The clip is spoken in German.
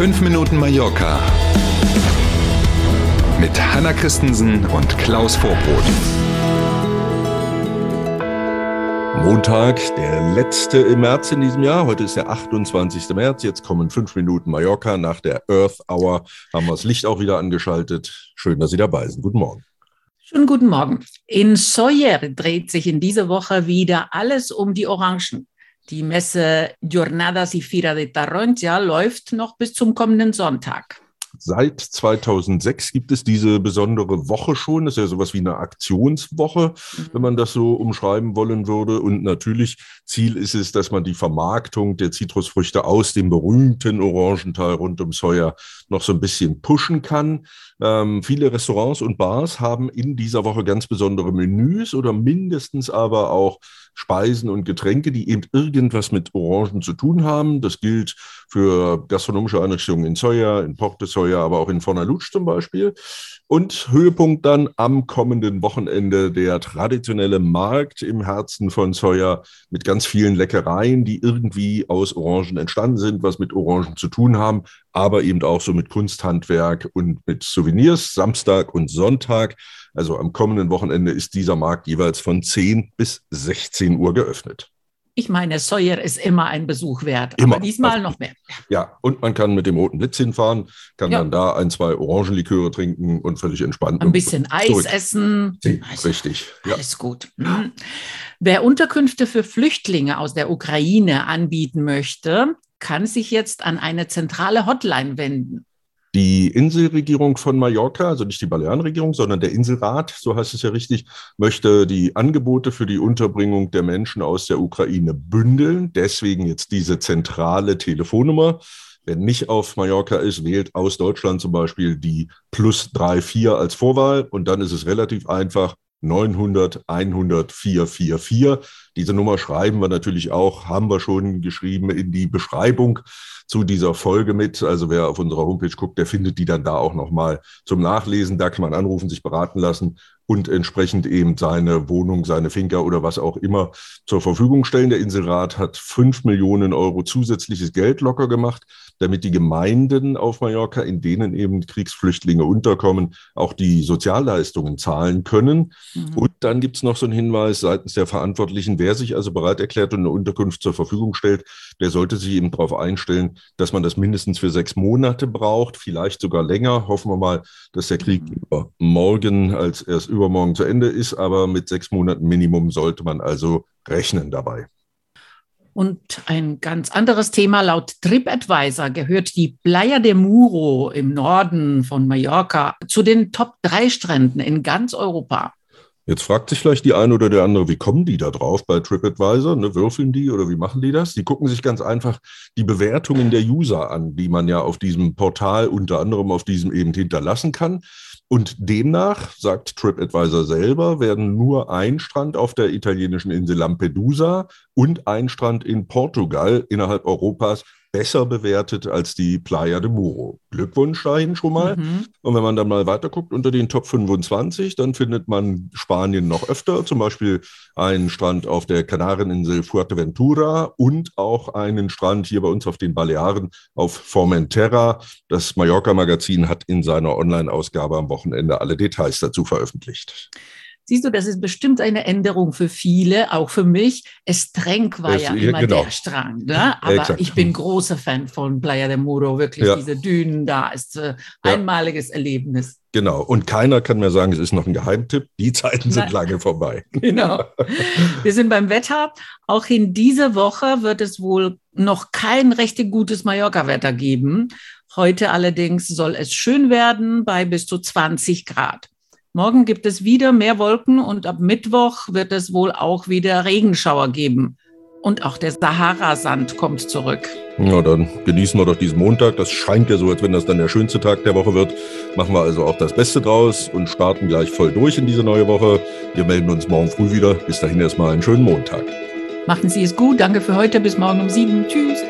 5 Minuten Mallorca mit Hanna Christensen und Klaus Vorbrot. Montag, der letzte im März in diesem Jahr. Heute ist der 28. März. Jetzt kommen fünf Minuten Mallorca. Nach der Earth Hour haben wir das Licht auch wieder angeschaltet. Schön, dass Sie dabei sind. Guten Morgen. Schönen guten Morgen. In Soyer dreht sich in dieser Woche wieder alles um die Orangen. Die Messe Jornadas y Fira de Tarroncia läuft noch bis zum kommenden Sonntag. Seit 2006 gibt es diese besondere Woche schon. Das ist ja sowas wie eine Aktionswoche, mhm. wenn man das so umschreiben wollen würde. Und natürlich Ziel ist es, dass man die Vermarktung der Zitrusfrüchte aus dem berühmten Orangental rund um Soja noch so ein bisschen pushen kann. Ähm, viele Restaurants und Bars haben in dieser Woche ganz besondere Menüs oder mindestens aber auch Speisen und Getränke, die eben irgendwas mit Orangen zu tun haben. Das gilt für gastronomische Einrichtungen in Soja, in Porte Soja, aber auch in Fornalutsch zum Beispiel. Und Höhepunkt dann am kommenden Wochenende der traditionelle Markt im Herzen von Soja mit ganz vielen Leckereien, die irgendwie aus Orangen entstanden sind, was mit Orangen zu tun haben, aber eben auch so mit Kunsthandwerk und mit Souvenirs, Samstag und Sonntag. Also am kommenden Wochenende ist dieser Markt jeweils von 10 bis 16 Uhr geöffnet. Ich meine, Sawyer ist immer ein Besuch wert, immer. aber diesmal noch mehr. Ja, und man kann mit dem Roten Blitz hinfahren, kann ja. dann da ein, zwei Orangenliköre trinken und völlig entspannt. Ein bisschen Eis zurück. essen. Also, Richtig. Ja. Alles gut. Mhm. Wer Unterkünfte für Flüchtlinge aus der Ukraine anbieten möchte, kann sich jetzt an eine zentrale Hotline wenden. Die Inselregierung von Mallorca, also nicht die Balearenregierung, sondern der Inselrat, so heißt es ja richtig, möchte die Angebote für die Unterbringung der Menschen aus der Ukraine bündeln. Deswegen jetzt diese zentrale Telefonnummer. Wer nicht auf Mallorca ist, wählt aus Deutschland zum Beispiel die plus 34 als Vorwahl und dann ist es relativ einfach 900 100 444. Diese Nummer schreiben wir natürlich auch, haben wir schon geschrieben in die Beschreibung zu dieser Folge mit. Also wer auf unserer Homepage guckt, der findet die dann da auch nochmal zum Nachlesen. Da kann man anrufen, sich beraten lassen und entsprechend eben seine Wohnung, seine Finca oder was auch immer zur Verfügung stellen. Der Inselrat hat fünf Millionen Euro zusätzliches Geld locker gemacht, damit die Gemeinden auf Mallorca, in denen eben Kriegsflüchtlinge unterkommen, auch die Sozialleistungen zahlen können. Mhm. Dann gibt es noch so einen Hinweis seitens der Verantwortlichen, wer sich also bereit erklärt und eine Unterkunft zur Verfügung stellt, der sollte sich eben darauf einstellen, dass man das mindestens für sechs Monate braucht, vielleicht sogar länger. Hoffen wir mal, dass der Krieg mhm. morgen als erst übermorgen zu Ende ist, aber mit sechs Monaten Minimum sollte man also rechnen dabei. Und ein ganz anderes Thema, laut TripAdvisor gehört die Playa de Muro im Norden von Mallorca zu den Top 3 Stränden in ganz Europa. Jetzt fragt sich vielleicht die eine oder der andere, wie kommen die da drauf bei TripAdvisor? Ne, würfeln die oder wie machen die das? Die gucken sich ganz einfach die Bewertungen der User an, die man ja auf diesem Portal unter anderem auf diesem eben hinterlassen kann. Und demnach, sagt TripAdvisor selber, werden nur ein Strand auf der italienischen Insel Lampedusa und ein Strand in Portugal innerhalb Europas besser bewertet als die Playa de Muro. Glückwunsch dahin schon mal. Mhm. Und wenn man dann mal weiterguckt unter den Top 25, dann findet man Spanien noch öfter, zum Beispiel einen Strand auf der Kanareninsel Fuerteventura und auch einen Strand hier bei uns auf den Balearen auf Formentera. Das Mallorca-Magazin hat in seiner Online-Ausgabe am Wochenende alle Details dazu veröffentlicht. Siehst du, das ist bestimmt eine Änderung für viele, auch für mich. Estrenk war es, ja immer genau. der Strand, ne? aber Exakt. ich bin großer Fan von Playa de Muro, wirklich ja. diese Dünen da ist äh, einmaliges Erlebnis. Genau, und keiner kann mir sagen, es ist noch ein Geheimtipp. Die Zeiten sind Nein. lange vorbei. Genau. Wir sind beim Wetter. Auch in dieser Woche wird es wohl noch kein richtig gutes Mallorca-Wetter geben. Heute allerdings soll es schön werden bei bis zu 20 Grad. Morgen gibt es wieder mehr Wolken und ab Mittwoch wird es wohl auch wieder Regenschauer geben. Und auch der Sahara-Sand kommt zurück. Ja, dann genießen wir doch diesen Montag. Das scheint ja so, als wenn das dann der schönste Tag der Woche wird. Machen wir also auch das Beste draus und starten gleich voll durch in diese neue Woche. Wir melden uns morgen früh wieder. Bis dahin erstmal einen schönen Montag. Machen Sie es gut. Danke für heute. Bis morgen um sieben. Tschüss.